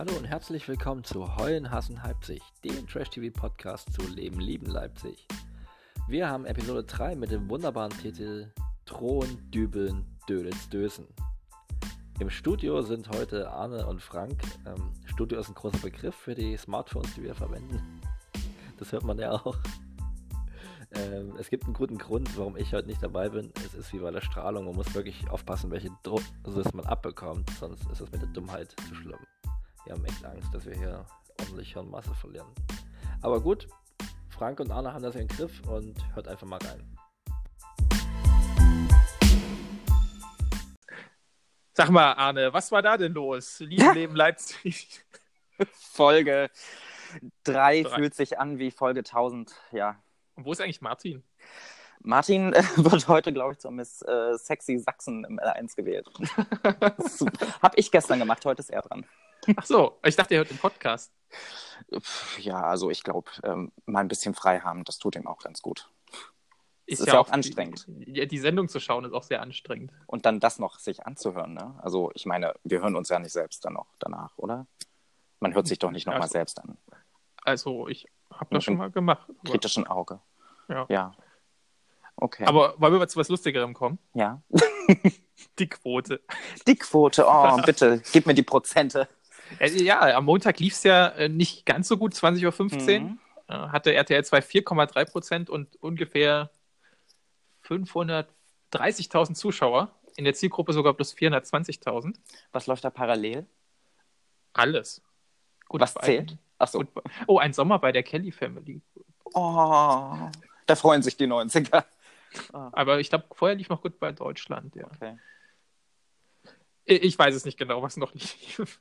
Hallo und herzlich willkommen zu Heulen, Hassen, Leipzig, dem Trash-TV-Podcast zu Leben, Lieben, Leipzig. Wir haben Episode 3 mit dem wunderbaren Titel Drohen, Dübeln, Dödels, Dösen. Im Studio sind heute Arne und Frank. Ähm, Studio ist ein großer Begriff für die Smartphones, die wir verwenden. Das hört man ja auch. Ähm, es gibt einen guten Grund, warum ich heute nicht dabei bin. Es ist wie bei der Strahlung. Man muss wirklich aufpassen, welche Dosis man abbekommt, sonst ist es mit der Dummheit zu schlimm. Wir haben echt Angst, dass wir hier ordentlich Hirnmasse verlieren. Aber gut, Frank und Arne haben das im Griff und hört einfach mal rein. Sag mal, Arne, was war da denn los? Liebe Leben Leipzig. Folge 3 fühlt sich an wie Folge 1000, ja. Und wo ist eigentlich Martin? Martin äh, wird heute, glaube ich, zur Miss äh, Sexy Sachsen im L1 gewählt. Hab ich gestern gemacht, heute ist er dran. Ach so, ich dachte, er hört den Podcast. Ja, also ich glaube, ähm, mal ein bisschen frei haben, das tut ihm auch ganz gut. Ist, ist ja, ja, auch anstrengend. Die, die, Sendung zu schauen ist auch sehr anstrengend. Und dann das noch sich anzuhören, ne? Also ich meine, wir hören uns ja nicht selbst dann noch danach, oder? Man hört sich doch nicht nochmal also, selbst an. Also ich habe das schon mal gemacht. Kritischen Auge. Ja. ja. Okay. Aber wollen wir mal zu was Lustigerem kommen? Ja. die Quote. Die Quote, oh, bitte, gib mir die Prozente. Äh, ja, am Montag lief es ja äh, nicht ganz so gut, 20.15 Uhr. Mhm. Äh, hatte RTL 2 4,3 Prozent und ungefähr 530.000 Zuschauer. In der Zielgruppe sogar plus 420.000. Was läuft da parallel? Alles. Gut, Was zählt? Achso. Oh, ein Sommer bei der Kelly Family. Oh, da freuen sich die 90er. Oh. Aber ich glaube, vorher lief noch gut bei Deutschland, ja. Okay. Ich weiß es nicht genau, was noch lief.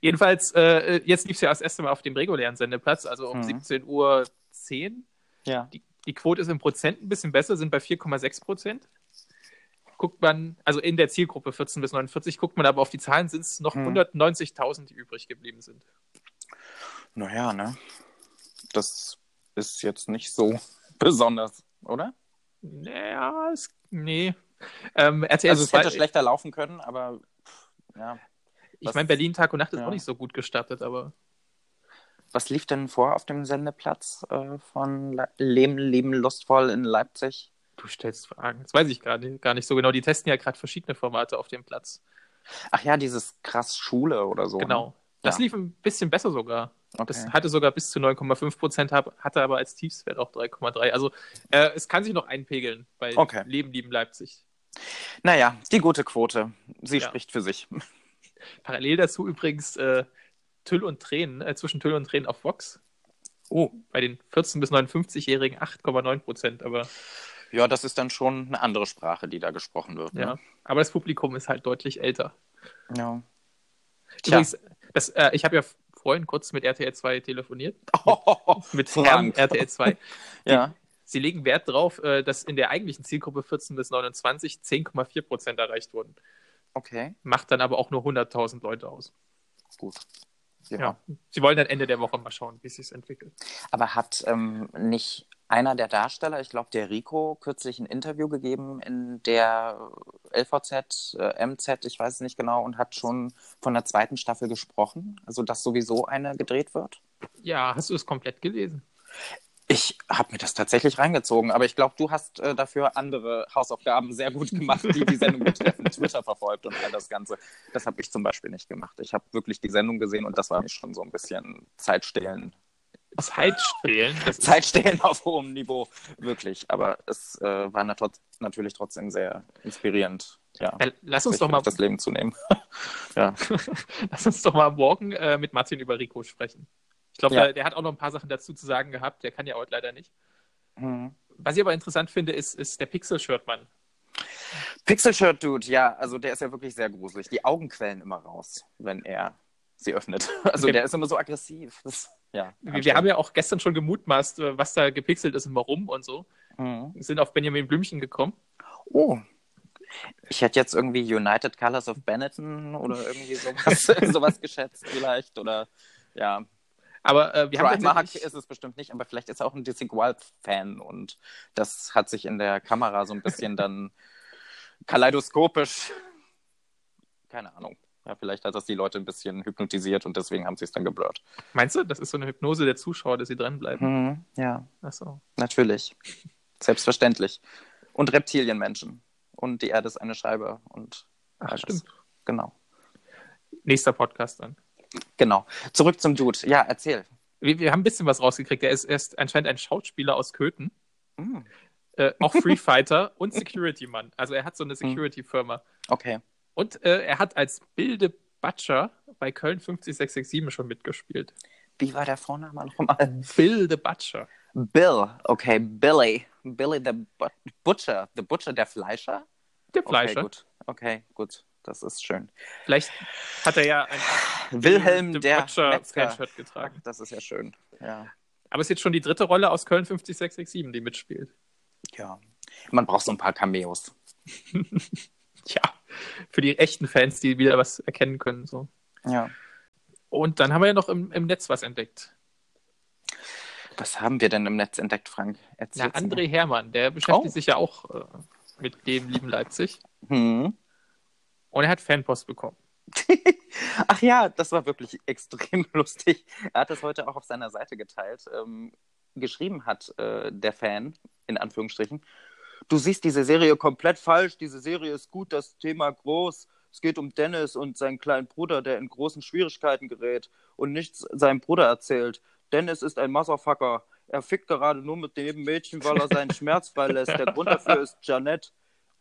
Jedenfalls, äh, jetzt lief es ja das erste Mal auf dem regulären Sendeplatz, also um mhm. 17.10 Uhr. Ja. Die, die, Quote ist im Prozent ein bisschen besser, sind bei 4,6 Prozent. Guckt man, also in der Zielgruppe 14 bis 49, guckt man aber auf die Zahlen, sind es noch mhm. 190.000, die übrig geblieben sind. Naja, ne? Das ist jetzt nicht so besonders, oder? Naja, es, nee. Ähm, RTL also es hätte schlechter laufen können, aber ja. Ich meine, Berlin Tag und Nacht ist ja. auch nicht so gut gestartet, aber. Was lief denn vor auf dem Sendeplatz äh, von Leben, Leben lustvoll in Leipzig? Du stellst Fragen. Das weiß ich gar nicht, gar nicht so genau. Die testen ja gerade verschiedene Formate auf dem Platz. Ach ja, dieses krass Schule oder so. Genau. Ne? Das ja. lief ein bisschen besser sogar. Okay. Das hatte sogar bis zu 9,5 Prozent, hatte aber als Tiefswert auch 3,3. Also äh, es kann sich noch einpegeln bei okay. Leben, Lieben Leipzig. Naja, die gute Quote. Sie ja. spricht für sich. Parallel dazu übrigens äh, Tüll und Tränen, äh, zwischen Tüll und Tränen auf Vox. Oh, bei den 14- bis 59-Jährigen 8,9 Prozent, aber. Ja, das ist dann schon eine andere Sprache, die da gesprochen wird. Ja, ne? aber das Publikum ist halt deutlich älter. Ja. Übrigens, das, äh, ich habe ja vorhin kurz mit RTL 2 telefoniert. Oh, mit Herrn RTL 2. ja. Sie legen Wert darauf, äh, dass in der eigentlichen Zielgruppe 14 bis 29 10,4 Prozent erreicht wurden. Okay. Macht dann aber auch nur 100.000 Leute aus. Gut. Ja. ja. Sie wollen dann Ende der Woche mal schauen, wie es sich entwickelt. Aber hat ähm, nicht einer der Darsteller, ich glaube der Rico, kürzlich ein Interview gegeben in der LVZ, äh, MZ, ich weiß es nicht genau, und hat schon von der zweiten Staffel gesprochen, also dass sowieso eine gedreht wird? Ja, hast du es komplett gelesen? Ich habe mir das tatsächlich reingezogen, aber ich glaube, du hast äh, dafür andere Hausaufgaben sehr gut gemacht, die die Sendung betreffen, Twitter verfolgt und all das Ganze. Das habe ich zum Beispiel nicht gemacht. Ich habe wirklich die Sendung gesehen und das war mir schon so ein bisschen Zeitstehlen Zeitstehlen. Zeitstehlen auf hohem Niveau, wirklich. Aber es äh, war nat natürlich trotzdem sehr inspirierend. Ja, ja lass uns doch mal das Leben zu nehmen. ja. lass uns doch mal morgen äh, mit Martin über Rico sprechen. Ich glaube, ja. der, der, hat auch noch ein paar Sachen dazu zu sagen gehabt. Der kann ja heute leider nicht. Mhm. Was ich aber interessant finde, ist, ist der Pixel-Shirt-Mann. Pixel-Shirt-Dude, ja, also der ist ja wirklich sehr gruselig. Die Augen quellen immer raus, wenn er sie öffnet. Also der ist immer so aggressiv. Das ja, wir, wir, haben ja auch gestern schon gemutmaßt, äh, was da gepixelt ist und warum und so. Mhm. Wir sind auf Benjamin Blümchen gekommen. Oh. Ich hätte jetzt irgendwie United Colors of Benetton oder irgendwie sowas, sowas geschätzt vielleicht. Oder ja. Aber äh, wir haben tatsächlich... ist es bestimmt nicht, aber vielleicht ist er auch ein Wild-Fan und das hat sich in der Kamera so ein bisschen dann kaleidoskopisch. Keine Ahnung Ja, vielleicht hat das die Leute ein bisschen hypnotisiert und deswegen haben sie es dann geblurrt. Meinst du, das ist so eine Hypnose der Zuschauer, dass sie dranbleiben? Mhm, ja. Ach so. Natürlich. Selbstverständlich. Und Reptilienmenschen. Und die Erde ist eine Scheibe. Und Ach, stimmt. Genau. Nächster Podcast dann. Genau. Zurück zum Dude. Ja, erzähl. Wir, wir haben ein bisschen was rausgekriegt. Er ist, er ist anscheinend ein Schauspieler aus Köthen. Mm. Äh, auch Free Fighter und Security-Mann. Also er hat so eine hm. Security-Firma. Okay. Und äh, er hat als Bilde Butcher bei Köln 50667 schon mitgespielt. Wie war der Vorname nochmal? Bill the Butcher. Bill, okay, Billy. Billy the Butcher. The Butcher, der Fleischer? Der Fleischer. Okay, gut. Okay, gut. Das ist schön. Vielleicht hat er ja ein Wilhelm der Butcher getragen. Das ist ja schön. Ja. Aber es ist jetzt schon die dritte Rolle aus Köln 50667, die mitspielt. Ja. Man braucht so ein paar Cameos. ja, für die echten Fans, die wieder was erkennen können. So. Ja. Und dann haben wir ja noch im, im Netz was entdeckt. Was haben wir denn im Netz entdeckt, Frank? Erzähl's Na, André mir. Hermann, der beschäftigt oh. sich ja auch äh, mit dem lieben Leipzig. Hm. Und er hat Fanpost bekommen. Ach ja, das war wirklich extrem lustig. Er hat das heute auch auf seiner Seite geteilt. Ähm, geschrieben hat äh, der Fan, in Anführungsstrichen, du siehst diese Serie komplett falsch, diese Serie ist gut, das Thema groß. Es geht um Dennis und seinen kleinen Bruder, der in großen Schwierigkeiten gerät und nichts seinem Bruder erzählt. Dennis ist ein Motherfucker. Er fickt gerade nur mit dem Mädchen, weil er seinen Schmerz freilässt. Der Grund dafür ist Janette.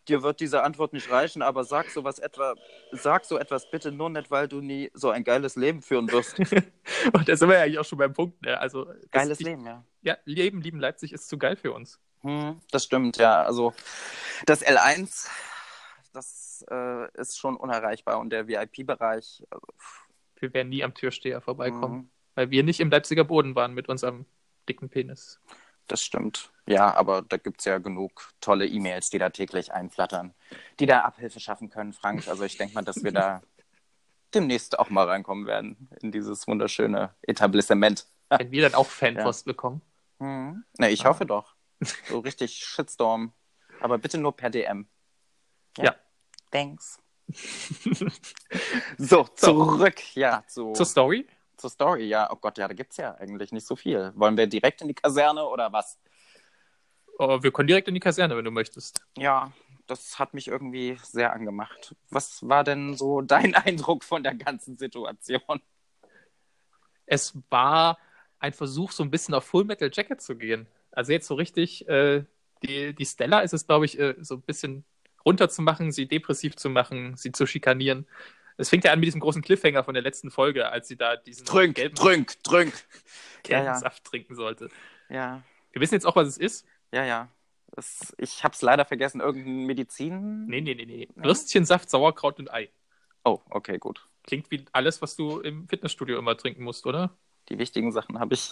Dir wird diese Antwort nicht reichen, aber sag sowas etwa, sag so etwas bitte nur nicht, weil du nie so ein geiles Leben führen wirst. und da sind wir ja eigentlich auch schon beim Punkt, ne? Also, geiles Leben, ja. Ja, Leben, lieben Leipzig ist zu geil für uns. Hm, das stimmt, ja. Also das L1, das äh, ist schon unerreichbar und der VIP-Bereich. Also, wir werden nie am Türsteher vorbeikommen, mhm. weil wir nicht im Leipziger Boden waren mit unserem dicken Penis. Das stimmt. Ja, aber da gibt es ja genug tolle E-Mails, die da täglich einflattern, die da Abhilfe schaffen können, Frank. Also ich denke mal, dass wir da demnächst auch mal reinkommen werden in dieses wunderschöne Etablissement. Wenn wir dann auch Fanpost ja. bekommen. Mhm. Na, ich ah. hoffe doch. So richtig Shitstorm. Aber bitte nur per DM. Ja. ja. Thanks. so, zurück, ja, zu, zur Story. Zur Story, ja. Oh Gott, ja, da gibt es ja eigentlich nicht so viel. Wollen wir direkt in die Kaserne oder was? Oh, wir können direkt in die Kaserne, wenn du möchtest. Ja, das hat mich irgendwie sehr angemacht. Was war denn so dein Eindruck von der ganzen Situation? Es war ein Versuch, so ein bisschen auf Full Metal Jacket zu gehen. Also jetzt so richtig, äh, die, die Stella ist es, glaube ich, äh, so ein bisschen runterzumachen, sie depressiv zu machen, sie zu schikanieren. Es fängt ja an mit diesem großen Cliffhanger von der letzten Folge, als sie da diesen trink, gelben, trink, trink. gelben ja, ja. Saft trinken sollte. Ja. Wir wissen jetzt auch, was es ist. Ja, ja. Das, ich habe es leider vergessen. Irgendein Medizin? Nee, nee, nee, nee. Würstchensaft, Sauerkraut und Ei. Oh, okay, gut. Klingt wie alles, was du im Fitnessstudio immer trinken musst, oder? Die wichtigen Sachen habe ich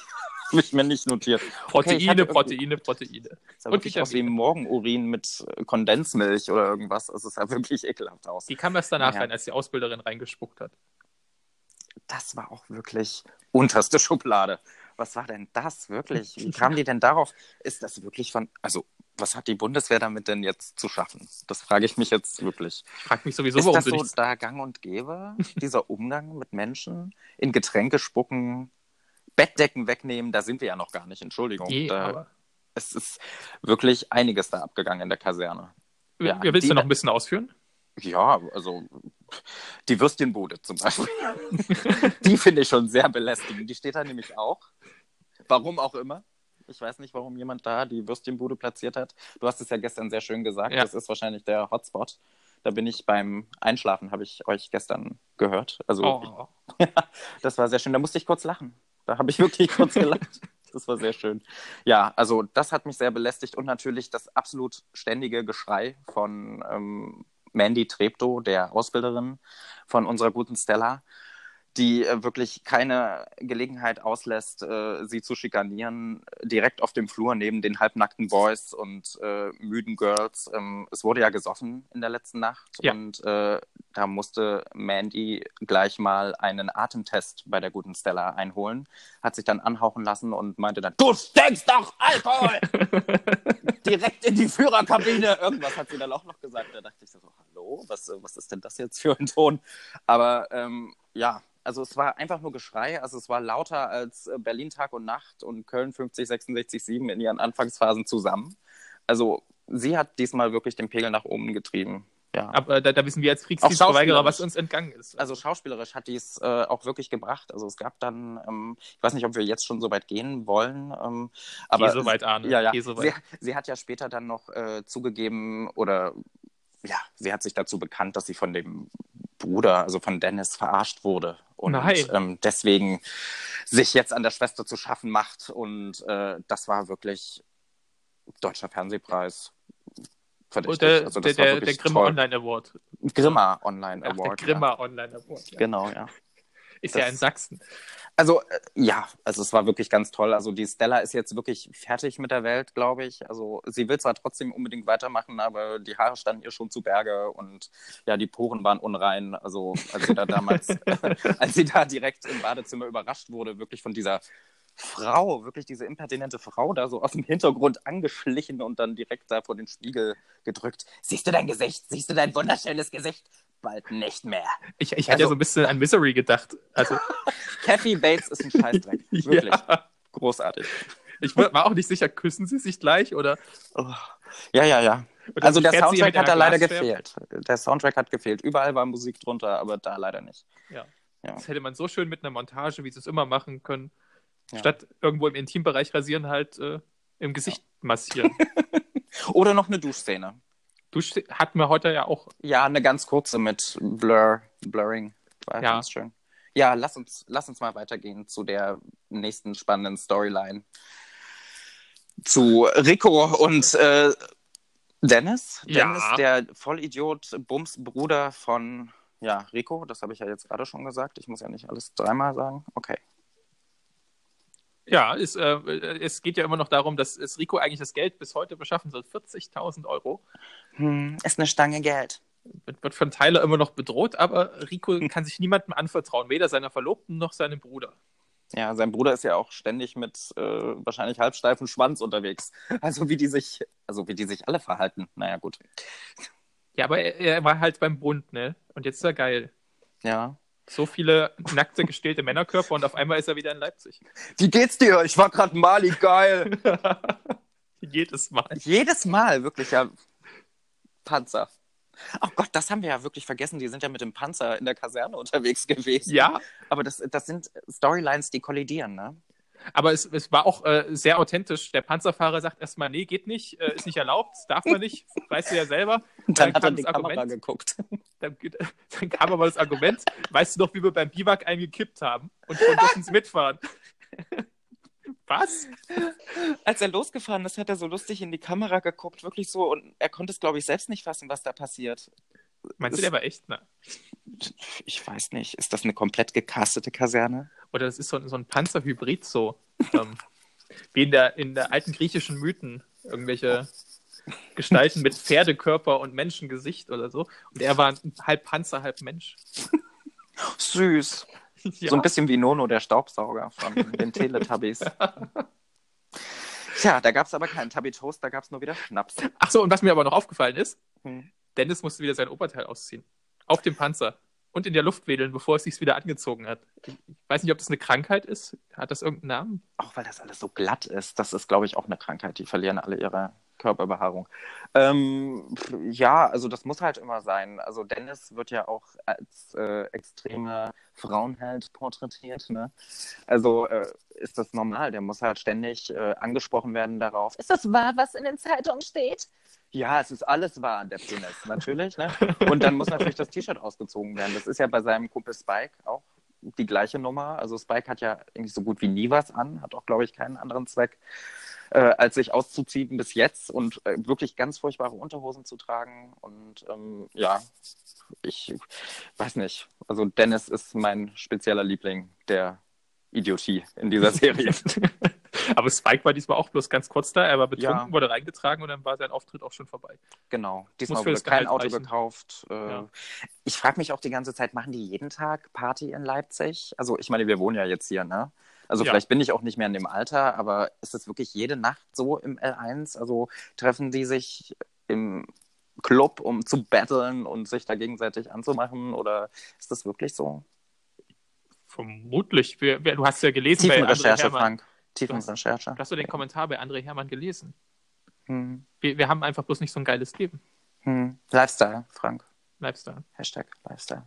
habe ich mir nicht notiert. Proteine, okay, Proteine, Proteine. Das sah wirklich aus wie Morgenurin mit äh, Kondensmilch oder irgendwas. Also es sah wirklich ekelhaft aus. Die kam erst danach ja. rein, als die Ausbilderin reingespuckt hat. Das war auch wirklich unterste Schublade. Was war denn das wirklich? Wie kam die denn darauf? Ist das wirklich von. Also, was hat die Bundeswehr damit denn jetzt zu schaffen? Das frage ich mich jetzt wirklich. Ich frage mich sowieso, ist warum das so da gang und gäbe, dieser Umgang mit Menschen in Getränke spucken, Bettdecken wegnehmen, da sind wir ja noch gar nicht, Entschuldigung. Je, da, es ist wirklich einiges da abgegangen in der Kaserne. Ja, willst die, du noch ein bisschen ausführen? Ja, also die Würstchenbude zum Beispiel. die finde ich schon sehr belästigend. Die steht da nämlich auch. Warum auch immer. Ich weiß nicht, warum jemand da die Würstchenbude platziert hat. Du hast es ja gestern sehr schön gesagt. Ja. Das ist wahrscheinlich der Hotspot. Da bin ich beim Einschlafen, habe ich euch gestern gehört. Also, oh. das war sehr schön. Da musste ich kurz lachen. Da habe ich wirklich kurz gelacht. Das war sehr schön. Ja, also das hat mich sehr belästigt und natürlich das absolut ständige Geschrei von ähm, Mandy Treptow, der Ausbilderin von unserer guten Stella, die äh, wirklich keine Gelegenheit auslässt, äh, sie zu schikanieren, direkt auf dem Flur neben den halbnackten Boys und äh, müden Girls. Ähm, es wurde ja gesoffen in der letzten Nacht ja. und äh, da musste Mandy gleich mal einen Atemtest bei der guten Stella einholen, hat sich dann anhauchen lassen und meinte dann, du stinkst doch Alkohol! direkt in die Führerkabine. Irgendwas hat sie dann auch noch gesagt. Da dachte ich so, hallo, was, was ist denn das jetzt für ein Ton? Aber ähm, ja, also es war einfach nur Geschrei. Also es war lauter als äh, Berlin Tag und Nacht und Köln 50, 66, 7 in ihren Anfangsphasen zusammen. Also sie hat diesmal wirklich den Pegel nach oben getrieben. Ja. Aber da, da wissen wir als Kriegsdienstverweigerer, was uns entgangen ist. Also schauspielerisch hat dies äh, auch wirklich gebracht. Also es gab dann, ähm, ich weiß nicht, ob wir jetzt schon so weit gehen wollen, ähm, aber Geh so weit, Arne. Ja, ja. Geh so sie, sie, hat ja später dann noch äh, zugegeben oder ja, sie hat sich dazu bekannt, dass sie von dem Bruder, also von Dennis, verarscht wurde und ähm, deswegen sich jetzt an der Schwester zu schaffen macht. Und äh, das war wirklich deutscher Fernsehpreis. Verdächtig. Der, also der, der, der Grimmer Online Award. Grimmer Online Award. der Grimmer ja. Online Award. Ja. Genau, ja. Ist das, ja in Sachsen. Also, äh, ja, also es war wirklich ganz toll. Also die Stella ist jetzt wirklich fertig mit der Welt, glaube ich. Also sie will zwar trotzdem unbedingt weitermachen, aber die Haare standen ihr schon zu Berge und ja, die Poren waren unrein. Also als sie da damals, als sie da direkt im Badezimmer überrascht wurde, wirklich von dieser Frau, wirklich diese impertinente Frau da so aus dem Hintergrund angeschlichen und dann direkt da vor den Spiegel gedrückt. Siehst du dein Gesicht? Siehst du dein wunderschönes Gesicht? Bald nicht mehr. Ich, ich also, hatte ja so ein bisschen an Misery gedacht. Also. Kathy Bates ist ein Scheißdreck. Wirklich. Ja. Großartig. Ich war auch nicht sicher, küssen sie sich gleich oder? Oh. Ja, ja, ja. Also der Soundtrack hat da leider gefehlt. Der Soundtrack hat gefehlt. Überall war Musik drunter, aber da leider nicht. Ja. ja. Das hätte man so schön mit einer Montage, wie sie es immer machen können, ja. statt irgendwo im Intimbereich rasieren, halt äh, im Gesicht ja. massieren. Oder noch eine Duschszene. Du hatten wir heute ja auch. Ja, eine ganz kurze mit Blur, Blurring. War ja. schön. Ja, lass uns, lass uns mal weitergehen zu der nächsten spannenden Storyline. Zu Rico und äh, Dennis. Ja. Dennis, der Vollidiot, Bums Bruder von ja, Rico. Das habe ich ja jetzt gerade schon gesagt. Ich muss ja nicht alles dreimal sagen. Okay. Ja, es, äh, es geht ja immer noch darum, dass es Rico eigentlich das Geld bis heute beschaffen soll. 40.000 Euro. Hm, ist eine Stange Geld. Wird, wird von Tyler immer noch bedroht, aber Rico kann sich niemandem anvertrauen, weder seiner Verlobten noch seinem Bruder. Ja, sein Bruder ist ja auch ständig mit äh, wahrscheinlich halbsteifem Schwanz unterwegs. Also wie die sich, also wie die sich alle verhalten. Naja, gut. Ja, aber er, er war halt beim Bund, ne? Und jetzt ist er geil. Ja. So viele nackte, gestählte Männerkörper und auf einmal ist er wieder in Leipzig. Wie geht's dir? Ich war gerade Mali, geil. Jedes Mal. Jedes Mal, wirklich, ja. Panzer. Oh Gott, das haben wir ja wirklich vergessen. Die sind ja mit dem Panzer in der Kaserne unterwegs gewesen. Ja. Aber das, das sind Storylines, die kollidieren, ne? Aber es, es war auch äh, sehr authentisch. Der Panzerfahrer sagt erstmal, nee, geht nicht, äh, ist nicht erlaubt, darf man nicht, weißt du ja selber. Und dann, dann hat er die Kamera Argument, geguckt. Dann, dann, kam aber das Argument, weißt du noch, wie wir beim Biwak eingekippt haben und schon dürfen mitfahren. Was? Als er losgefahren ist, hat er so lustig in die Kamera geguckt, wirklich so, und er konnte es, glaube ich, selbst nicht fassen, was da passiert. Meinst du, der war echt? Na? Ich weiß nicht. Ist das eine komplett gecastete Kaserne? Oder das ist so, so ein Panzerhybrid so. ähm, wie in der, in der alten griechischen Mythen. Irgendwelche Gestalten mit Pferdekörper und Menschengesicht oder so. Und er war halb Panzer, halb Mensch. Süß. Ja. So ein bisschen wie Nono, der Staubsauger von den Teletubbies. Tja, da gab es aber keinen Tubby Toast, da gab es nur wieder Schnaps. Achso, und was mir aber noch aufgefallen ist, hm. Dennis musste wieder sein Oberteil ausziehen. Auf dem Panzer. Und in der Luft wedeln, bevor es sich wieder angezogen hat. Ich weiß nicht, ob das eine Krankheit ist. Hat das irgendeinen Namen? Auch weil das alles so glatt ist. Das ist, glaube ich, auch eine Krankheit. Die verlieren alle ihre Körperbehaarung. Ähm, ja, also das muss halt immer sein. Also Dennis wird ja auch als äh, extreme Frauenheld porträtiert. Ne? Also äh, ist das normal. Der muss halt ständig äh, angesprochen werden darauf. Ist das wahr, was in den Zeitungen steht? Ja, es ist alles wahr, der Penis, natürlich. Ne? Und dann muss natürlich das T-Shirt ausgezogen werden. Das ist ja bei seinem Kumpel Spike auch die gleiche Nummer. Also Spike hat ja irgendwie so gut wie nie was an, hat auch, glaube ich, keinen anderen Zweck, äh, als sich auszuziehen bis jetzt und äh, wirklich ganz furchtbare Unterhosen zu tragen. Und ähm, ja, ich weiß nicht. Also Dennis ist mein spezieller Liebling der Idiotie in dieser Serie. Aber Spike war diesmal auch bloß ganz kurz da. Er war betrunken, ja. wurde reingetragen und dann war sein Auftritt auch schon vorbei. Genau. Diesmal wurde kein Auto reichen. gekauft. Äh, ja. Ich frage mich auch die ganze Zeit, machen die jeden Tag Party in Leipzig? Also ich meine, wir wohnen ja jetzt hier, ne? Also ja. vielleicht bin ich auch nicht mehr in dem Alter, aber ist das wirklich jede Nacht so im L1? Also treffen die sich im Club, um zu battlen und sich da gegenseitig anzumachen? Oder ist das wirklich so? Vermutlich. Wir, wir, du hast ja gelesen Tiefenrecherche, Frank. Tiefenrecherche. Hast, hast du den Kommentar bei André Hermann gelesen? Hm. Wir, wir haben einfach bloß nicht so ein geiles Leben. Hm. Lifestyle, Frank. Lifestyle. Hashtag Lifestyle.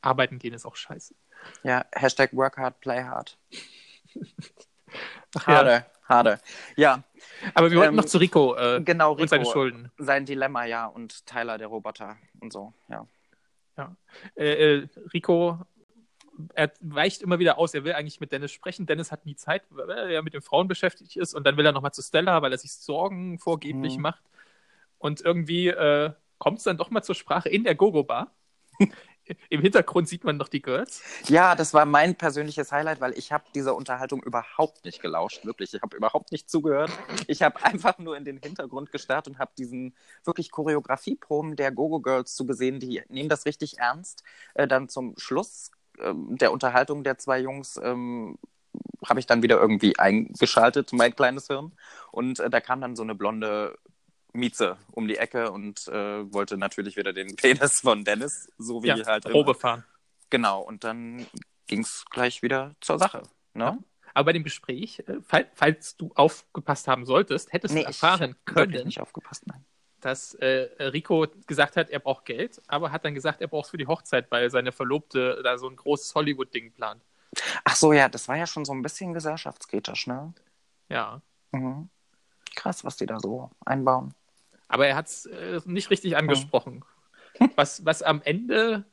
Arbeiten gehen ist auch scheiße. Ja, Hashtag work hard, play hard. Harder, ja. harder. Ja. Aber wir wollten ähm, noch zu Rico, äh, genau, Rico und seine Schulden. Sein Dilemma, ja, und Tyler, der Roboter und so, ja. Ja. Äh, äh, Rico, er weicht immer wieder aus, er will eigentlich mit Dennis sprechen. Dennis hat nie Zeit, weil er mit den Frauen beschäftigt ist und dann will er nochmal zu Stella, weil er sich Sorgen vorgeblich mhm. macht. Und irgendwie äh, kommt es dann doch mal zur Sprache in der Gogo-Bar. Im Hintergrund sieht man noch die Girls. Ja, das war mein persönliches Highlight, weil ich habe dieser Unterhaltung überhaupt nicht gelauscht, wirklich. Ich habe überhaupt nicht zugehört. Ich habe einfach nur in den Hintergrund gestarrt und habe diesen wirklich Choreografieproben der Gogo Girls zugesehen. Die nehmen das richtig ernst. Äh, dann zum Schluss der Unterhaltung der zwei Jungs ähm, habe ich dann wieder irgendwie eingeschaltet, mein kleines Hirn. Und äh, da kam dann so eine blonde Mieze um die Ecke und äh, wollte natürlich wieder den Penis von Dennis, so wie ja, halt. Probe fahren. Genau, und dann ging es gleich wieder zur Sache. Ne? Ja. Aber bei dem Gespräch, äh, fall, falls du aufgepasst haben solltest, hättest nee, du erfahren ich können, nicht aufgepasst, nein. Dass äh, Rico gesagt hat, er braucht Geld, aber hat dann gesagt, er braucht es für die Hochzeit, weil seine Verlobte da so ein großes Hollywood-Ding plant. Ach so, ja, das war ja schon so ein bisschen gesellschaftskritisch, ne? Ja. Mhm. Krass, was die da so einbauen. Aber er hat es äh, nicht richtig angesprochen. Hm. Was, was am Ende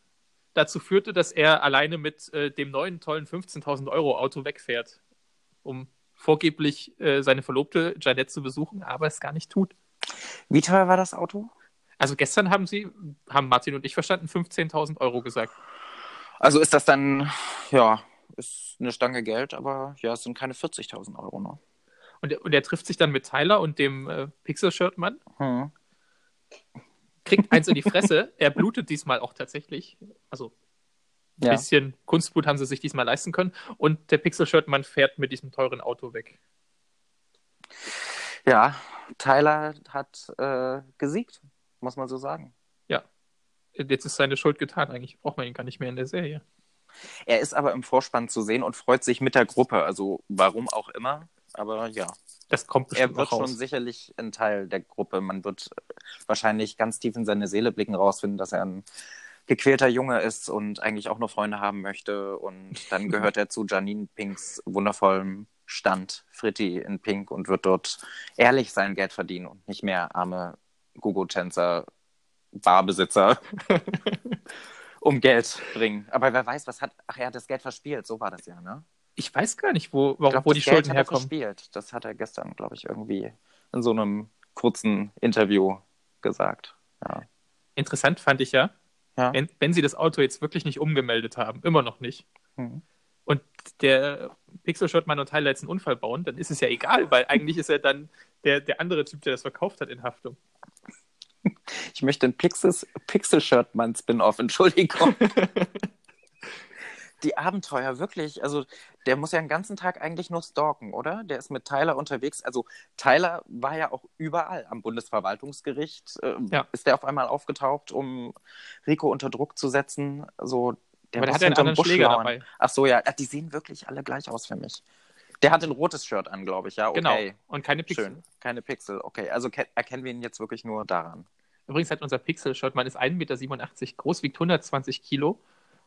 dazu führte, dass er alleine mit äh, dem neuen tollen 15.000 Euro Auto wegfährt, um vorgeblich äh, seine Verlobte Janette zu besuchen, aber es gar nicht tut. Wie teuer war das Auto? Also gestern haben sie, haben Martin und ich verstanden, 15.000 Euro gesagt. Also ist das dann, ja, ist eine Stange Geld, aber ja, es sind keine 40.000 Euro, ne? Und er, und er trifft sich dann mit Tyler und dem äh, Pixel-Shirt-Mann. Hm. Kriegt eins in die Fresse. er blutet diesmal auch tatsächlich. Also ein ja. bisschen Kunstblut haben sie sich diesmal leisten können. Und der Pixel-Shirt-Mann fährt mit diesem teuren Auto weg. Ja, Tyler hat äh, gesiegt, muss man so sagen. Ja. Jetzt ist seine Schuld getan. Eigentlich braucht man ihn gar nicht mehr in der Serie. Er ist aber im Vorspann zu sehen und freut sich mit der Gruppe. Also warum auch immer. Aber ja. Das kommt Er wird schon sicherlich ein Teil der Gruppe. Man wird wahrscheinlich ganz tief in seine Seele blicken, rausfinden, dass er ein gequälter Junge ist und eigentlich auch nur Freunde haben möchte. Und dann gehört er zu Janine Pinks wundervollem Stand, Fritti in Pink, und wird dort ehrlich sein Geld verdienen und nicht mehr arme Gogo-Tänzer, Barbesitzer um Geld bringen. Aber wer weiß, was hat. Ach, er hat das Geld verspielt, so war das ja, ne? Ich weiß gar nicht, wo, warum, glaub, wo die Schulden hat herkommen. Verspielt. Das hat er gestern, glaube ich, irgendwie in so einem kurzen Interview gesagt. Ja. Interessant fand ich ja, ja. Wenn, wenn, sie das Auto jetzt wirklich nicht umgemeldet haben, immer noch nicht, mhm. Und der Pixel-Shot-Mann und Tyler jetzt einen Unfall bauen, dann ist es ja egal, weil eigentlich ist er dann der, der andere Typ, der das verkauft hat, in Haftung. Ich möchte einen Pixel-Shirt-Mann-Spin-Off, Entschuldigung. die Abenteuer, wirklich. Also, der muss ja den ganzen Tag eigentlich nur stalken, oder? Der ist mit Tyler unterwegs. Also, Tyler war ja auch überall am Bundesverwaltungsgericht. Äh, ja. Ist der auf einmal aufgetaucht, um Rico unter Druck zu setzen? So, der Aber der hat ja einen anderen Schläger dabei. Ach so, ja. Die sehen wirklich alle gleich aus für mich. Der hat ein rotes Shirt an, glaube ich, ja. Genau. Okay. Genau. Und keine Pixel. Schön. Keine Pixel. Okay. Also erkennen wir ihn jetzt wirklich nur daran. Übrigens hat unser Pixel-Shirt, man ist 1,87 Meter groß, wiegt 120 Kilo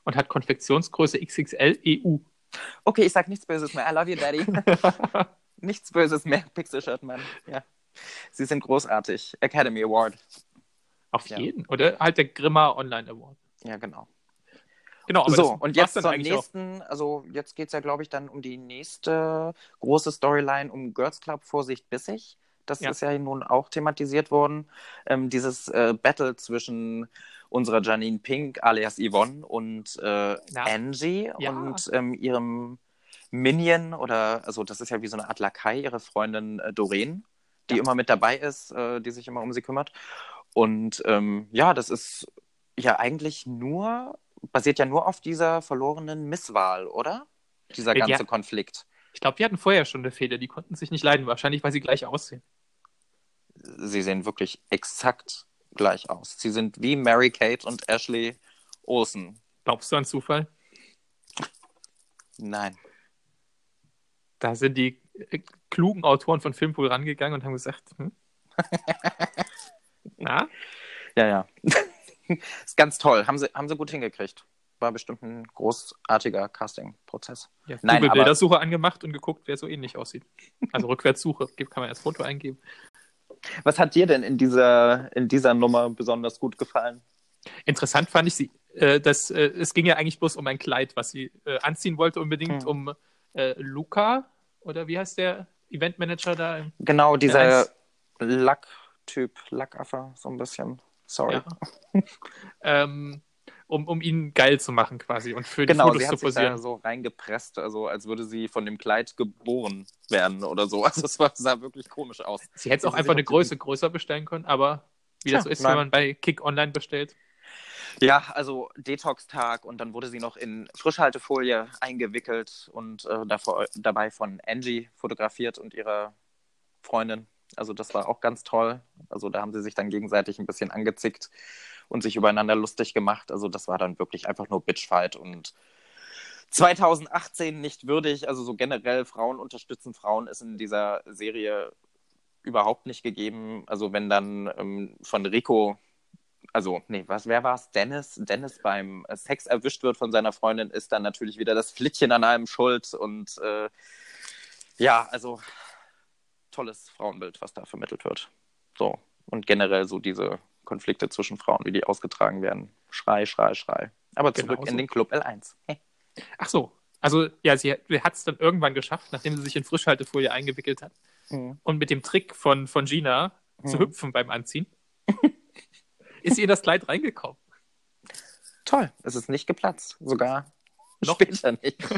und hat Konfektionsgröße XXL EU. Okay, ich sag nichts Böses mehr. I love you, Daddy. nichts Böses mehr, Pixel-Shirt, Mann. Ja. Sie sind großartig. Academy Award. Auf ja. jeden. Oder halt der Grimmer Online Award. Ja, genau. Genau, so, und jetzt zum nächsten, auch. also jetzt geht es ja, glaube ich, dann um die nächste große Storyline um Girls Club Vorsicht bissig. Das ja. ist ja nun auch thematisiert worden. Ähm, dieses äh, Battle zwischen unserer Janine Pink alias Yvonne und äh, Angie ja. und ähm, ihrem Minion oder, also das ist ja wie so eine Art Lakai, ihre Freundin äh, Doreen, die ja. immer mit dabei ist, äh, die sich immer um sie kümmert. Und ähm, ja, das ist ja eigentlich nur, basiert ja nur auf dieser verlorenen Misswahl, oder? Dieser ganze ja. Konflikt. Ich glaube, die hatten vorher schon eine Fehde, die konnten sich nicht leiden, wahrscheinlich, weil sie gleich aussehen. Sie sehen wirklich exakt gleich aus. Sie sind wie Mary Kate und Ashley Olsen. Glaubst du an Zufall? Nein. Da sind die äh, klugen Autoren von Filmpool rangegangen und haben gesagt, hm? Na? Ja, ja. ist ganz toll. Haben sie, haben sie gut hingekriegt. War bestimmt ein großartiger Casting-Prozess. Ja, Nein, Google Bildersuche angemacht und geguckt, wer so ähnlich aussieht. Also Rückwärtssuche, kann man das Foto eingeben. Was hat dir denn in dieser, in dieser Nummer besonders gut gefallen? Interessant fand ich sie, äh, dass äh, es ging ja eigentlich bloß um ein Kleid, was sie äh, anziehen wollte, unbedingt hm. um äh, Luca, oder wie heißt der Eventmanager da? Genau, dieser Lack-Typ, Lackaffer, so ein bisschen. Sorry. Ja. ähm, um, um ihn geil zu machen quasi und für genau, die Fotos sie zu posieren. Genau, so reingepresst, also als würde sie von dem Kleid geboren werden oder so. Also es sah wirklich komisch aus. Sie hätte es auch einfach eine Größe größer bestellen können, aber wie Tja, das so ist, nein. wenn man bei Kick Online bestellt. Ja, also Detox-Tag und dann wurde sie noch in Frischhaltefolie eingewickelt und äh, davor, dabei von Angie fotografiert und ihrer Freundin. Also das war auch ganz toll. Also da haben sie sich dann gegenseitig ein bisschen angezickt und sich übereinander lustig gemacht. Also das war dann wirklich einfach nur Bitchfight und 2018 nicht würdig. Also so generell Frauen unterstützen Frauen ist in dieser Serie überhaupt nicht gegeben. Also wenn dann ähm, von Rico, also nee, was, wer war es? Dennis, Dennis beim Sex erwischt wird von seiner Freundin, ist dann natürlich wieder das Flittchen an einem schuld und äh, ja, also tolles Frauenbild, was da vermittelt wird. So und generell so diese Konflikte zwischen Frauen, wie die ausgetragen werden. Schrei, Schrei, Schrei. Aber zurück genau in den Club L1. Ach so. Also, ja, sie, hat es dann irgendwann geschafft, nachdem sie sich in Frischhaltefolie eingewickelt hat. Mhm. Und mit dem Trick von, von Gina mhm. zu hüpfen beim Anziehen, ist ihr das Kleid reingekommen. Toll. Es ist nicht geplatzt. Sogar Noch später nicht.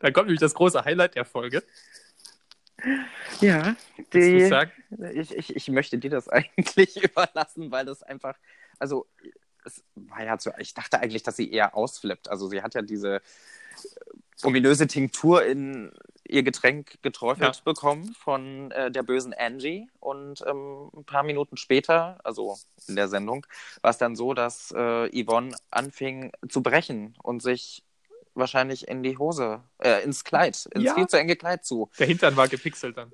dann kommt nämlich das große Highlight der Folge. Ja, die, ich, ich, ich möchte dir das eigentlich überlassen, weil das einfach, also es war ja so, ich dachte eigentlich, dass sie eher ausflippt. Also sie hat ja diese äh, ominöse Tinktur in ihr Getränk geträufelt ja. bekommen von äh, der bösen Angie. Und ähm, ein paar Minuten später, also in der Sendung, war es dann so, dass äh, Yvonne anfing zu brechen und sich wahrscheinlich in die Hose, äh, ins Kleid, ins ja. viel zu enge Kleid zu. Der Hintern war gepixelt dann.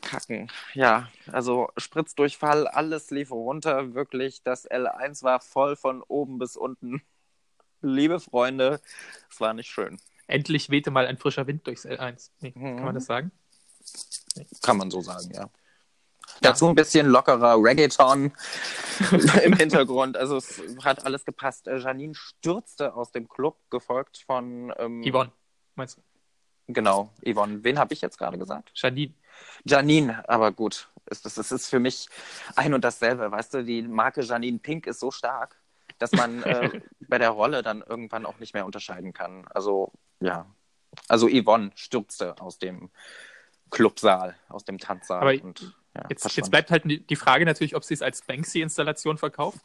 Kacken. Ja, also Spritzdurchfall, alles lief runter, wirklich. Das L1 war voll von oben bis unten. Liebe Freunde, es war nicht schön. Endlich wehte mal ein frischer Wind durchs L1. Nee, mhm. Kann man das sagen? Nee. Kann man so sagen, ja. Dazu ein bisschen lockerer Reggaeton im Hintergrund. Also es hat alles gepasst. Äh, Janine stürzte aus dem Club, gefolgt von ähm, Yvonne, meinst du? Genau, Yvonne. Wen habe ich jetzt gerade gesagt? Janine. Janine, aber gut. Es, es, es ist für mich ein und dasselbe. Weißt du, die Marke Janine Pink ist so stark, dass man äh, bei der Rolle dann irgendwann auch nicht mehr unterscheiden kann. Also, ja. Also Yvonne stürzte aus dem Clubsaal, aus dem Tanzsaal. Aber und ja, jetzt, jetzt, bleibt halt die Frage natürlich, ob sie es als Banksy-Installation verkauft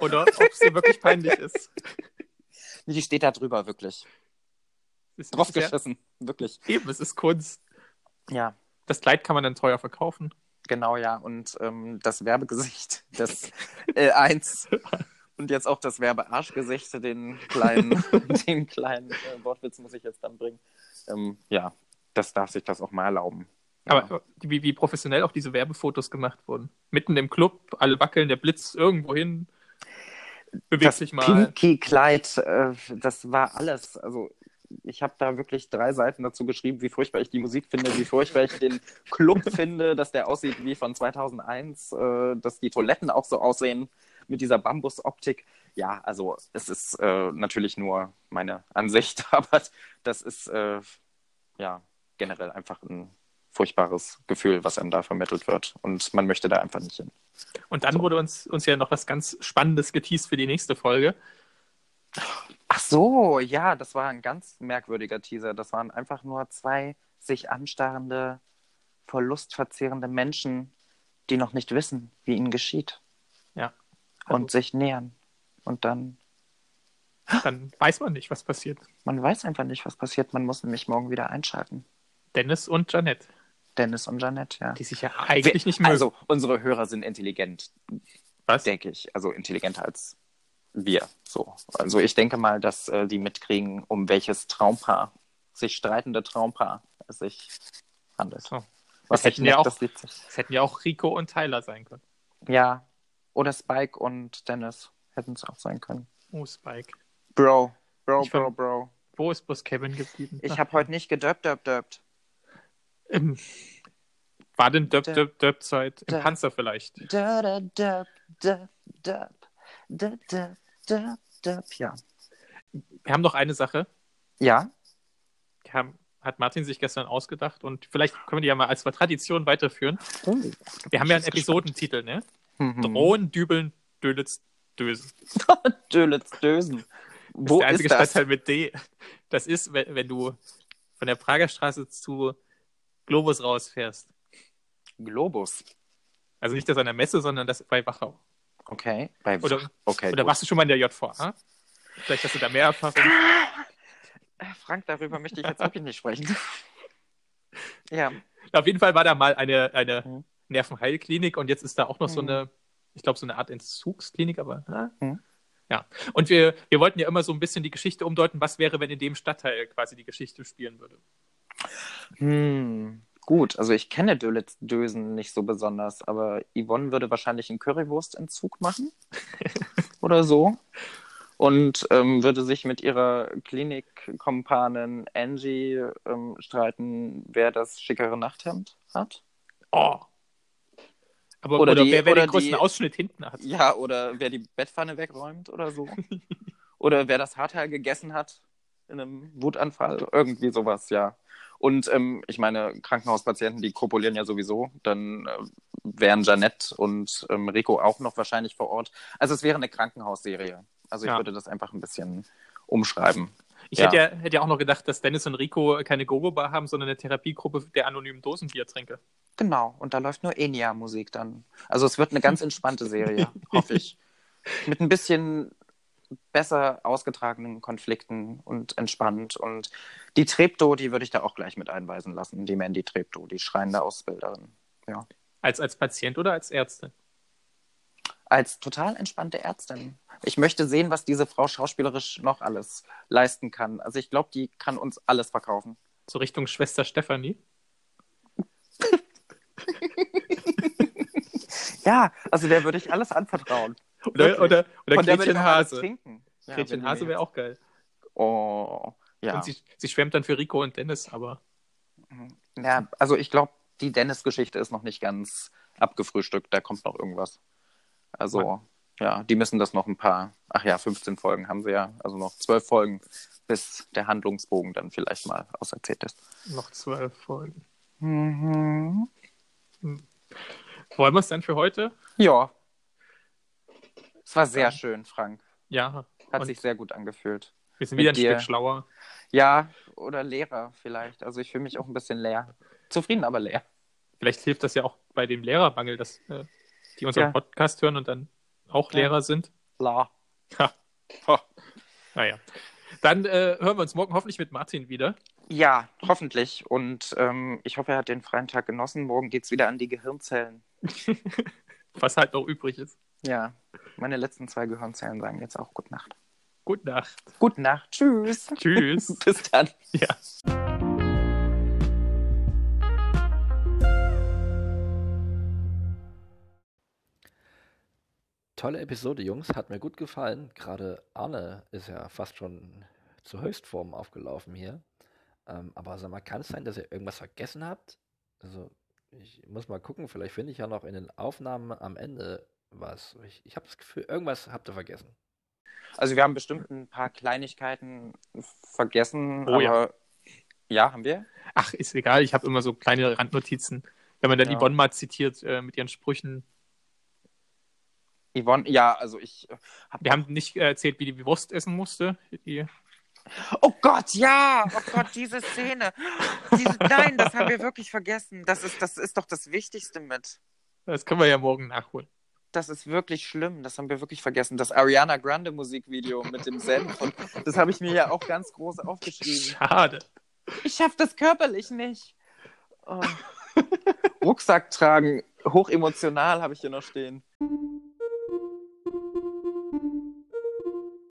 oder ob sie wirklich peinlich ist. Die steht da drüber, wirklich. Draufgeschissen, ja, wirklich. Eben, es ist Kunst. Ja. Das Kleid kann man dann teuer verkaufen. Genau, ja. Und ähm, das Werbegesicht des L1 und jetzt auch das Werbearschgesicht, den kleinen, den kleinen äh, Wortwitz muss ich jetzt dann bringen. Ähm, ja, das darf sich das auch mal erlauben. Aber wie, wie professionell auch diese Werbefotos gemacht wurden. Mitten im Club, alle wackeln, der Blitz irgendwo hin, bewegt das sich mal. Pinky Kleid, äh, das war alles. Also ich habe da wirklich drei Seiten dazu geschrieben, wie furchtbar ich die Musik finde, wie furchtbar ich den Club finde, dass der aussieht wie von 2001, äh, dass die Toiletten auch so aussehen mit dieser Bambusoptik. Ja, also es ist äh, natürlich nur meine Ansicht, aber das ist äh, ja generell einfach ein furchtbares Gefühl, was einem da vermittelt wird. Und man möchte da einfach nicht hin. Und dann so. wurde uns, uns ja noch was ganz Spannendes geteased für die nächste Folge. Ach so, ja, das war ein ganz merkwürdiger Teaser. Das waren einfach nur zwei sich anstarrende, verlustverzehrende Menschen, die noch nicht wissen, wie ihnen geschieht. Ja. Also, und sich nähern. Und dann. Dann weiß man nicht, was passiert. Man weiß einfach nicht, was passiert. Man muss nämlich morgen wieder einschalten. Dennis und Janette. Dennis und Jeanette, ja. Die sich ja eigentlich Wir, nicht mehr. Also, unsere Hörer sind intelligent. Was? Denke ich. Also intelligenter als wir. So. Also ich denke mal, dass äh, die mitkriegen, um welches Traumpaar, sich streitende Traumpaar es sich handelt. Oh. Was das hätten, ja auch, das, das hätten ja auch Rico und Tyler sein können. Ja. Oder Spike und Dennis hätten es auch sein können. Oh, Spike. Bro, Bro, ich Bro, Bro. Wo ist bloß Kevin geblieben? Ich habe heute nicht gedöpt, döpt, döpt. Ähm, war denn Döp, Döp, Döp Zeit im Panzer vielleicht? Döp, Döp, Döp, Döp, Döp, Döp, Döp, Döp, ja. Wir haben noch eine Sache. Ja. Haben, hat Martin sich gestern ausgedacht und vielleicht können wir die ja mal als Tradition weiterführen. Oh, wir haben ja einen Episodentitel, ne? Mhm. Drohen, Dübeln, Dölitz, Dösen. Dölitz, Dösen. Wo das ist der einzige ist Stadtteil mit D. Das ist, wenn, wenn du von der Prager Straße zu Globus rausfährst. Globus? Also nicht das an der Messe, sondern das bei Wachau. Okay. Bei oder okay, oder warst du schon mal in der JVA? Vielleicht hast du da mehr Erfahrung. Ah! Frank, darüber möchte ich jetzt wirklich nicht sprechen. ja. Auf jeden Fall war da mal eine, eine mhm. Nervenheilklinik und jetzt ist da auch noch mhm. so eine, ich glaube, so eine Art Entzugsklinik, aber. Mhm. Ja, und wir, wir wollten ja immer so ein bisschen die Geschichte umdeuten, was wäre, wenn in dem Stadtteil quasi die Geschichte spielen würde. Hm, gut, also ich kenne Dösen nicht so besonders, aber Yvonne würde wahrscheinlich einen Currywurstentzug machen oder so und ähm, würde sich mit ihrer Klinikkompanin Angie ähm, streiten, wer das schickere Nachthemd hat. Oh. Aber, oder, oder die, wer, wer oder den größten die, Ausschnitt hinten hat. Ja, oder wer die Bettpfanne wegräumt oder so. oder wer das Haarteil gegessen hat in einem Wutanfall. Irgendwie sowas, ja. Und ähm, ich meine, Krankenhauspatienten, die kopulieren ja sowieso. Dann äh, wären Janette und ähm, Rico auch noch wahrscheinlich vor Ort. Also es wäre eine Krankenhausserie. Also ich ja. würde das einfach ein bisschen umschreiben. Ich ja. Hätte, ja, hätte ja auch noch gedacht, dass Dennis und Rico keine Gogo-Bar haben, sondern eine Therapiegruppe der anonymen Dosenbiertränke. Genau, und da läuft nur Enya-Musik dann. Also es wird eine ganz entspannte Serie, hoffe ich. Mit ein bisschen besser ausgetragenen Konflikten und entspannt. Und die Trepto, die würde ich da auch gleich mit einweisen lassen. Die Mandy Trepto, die schreiende Ausbilderin. Ja. Als, als Patient oder als Ärztin? Als total entspannte Ärztin. Ich möchte sehen, was diese Frau schauspielerisch noch alles leisten kann. Also ich glaube, die kann uns alles verkaufen. So Richtung Schwester Stefanie? ja, also der würde ich alles anvertrauen. Oder, oder, oder Gretchen Hase. Ja, Gretchen Hase wäre auch geil. Oh, ja. Und sie, sie schwärmt dann für Rico und Dennis, aber. Mhm. Ja, also ich glaube, die Dennis-Geschichte ist noch nicht ganz abgefrühstückt. Da kommt noch irgendwas. Also, Mann. ja, die müssen das noch ein paar. Ach ja, 15 Folgen haben sie ja. Also noch 12 Folgen, bis der Handlungsbogen dann vielleicht mal auserzählt ist. Noch 12 Folgen. Mhm. Hm. Wollen wir es dann für heute? Ja, es war sehr schön, Frank. Ja. Hat sich sehr gut angefühlt. Wir sind wieder ein dir. Stück schlauer. Ja, oder leerer vielleicht. Also ich fühle mich auch ein bisschen leer. Zufrieden, aber leer. Vielleicht hilft das ja auch bei dem Lehrermangel, dass äh, die unseren ja. Podcast hören und dann auch ja. Lehrer sind. La. Ha. Ha. Naja. Dann äh, hören wir uns morgen hoffentlich mit Martin wieder. Ja, hoffentlich. Und ähm, ich hoffe, er hat den freien Tag genossen. Morgen geht es wieder an die Gehirnzellen. Was halt noch übrig ist. Ja, meine letzten zwei Gehirnzellen sagen jetzt auch Gute Nacht. Gute Nacht. Gute Nacht. Tschüss. Tschüss. Bis dann. Ja. Tolle Episode, Jungs. Hat mir gut gefallen. Gerade Arne ist ja fast schon zur Höchstform aufgelaufen hier. Ähm, aber sag mal, kann es sein, dass ihr irgendwas vergessen habt? Also, ich muss mal gucken. Vielleicht finde ich ja noch in den Aufnahmen am Ende was? Ich, ich habe das Gefühl, irgendwas habt ihr vergessen. Also wir haben bestimmt ein paar Kleinigkeiten vergessen, oh, aber ja. ja, haben wir? Ach, ist egal, ich habe immer so kleine Randnotizen. Wenn man dann ja. Yvonne mal zitiert äh, mit ihren Sprüchen. Yvonne, ja, also ich. Äh, hab wir haben nicht erzählt, wie die Wurst essen musste. Die... Oh Gott, ja! Oh Gott, diese Szene. Diese, nein, das haben wir wirklich vergessen. Das ist, das ist doch das Wichtigste mit. Das können wir ja morgen nachholen das ist wirklich schlimm. Das haben wir wirklich vergessen. Das Ariana Grande Musikvideo mit dem Senf. Und das habe ich mir ja auch ganz groß aufgeschrieben. Schade. Ich schaffe das körperlich nicht. Oh. Rucksack tragen, hochemotional habe ich hier noch stehen.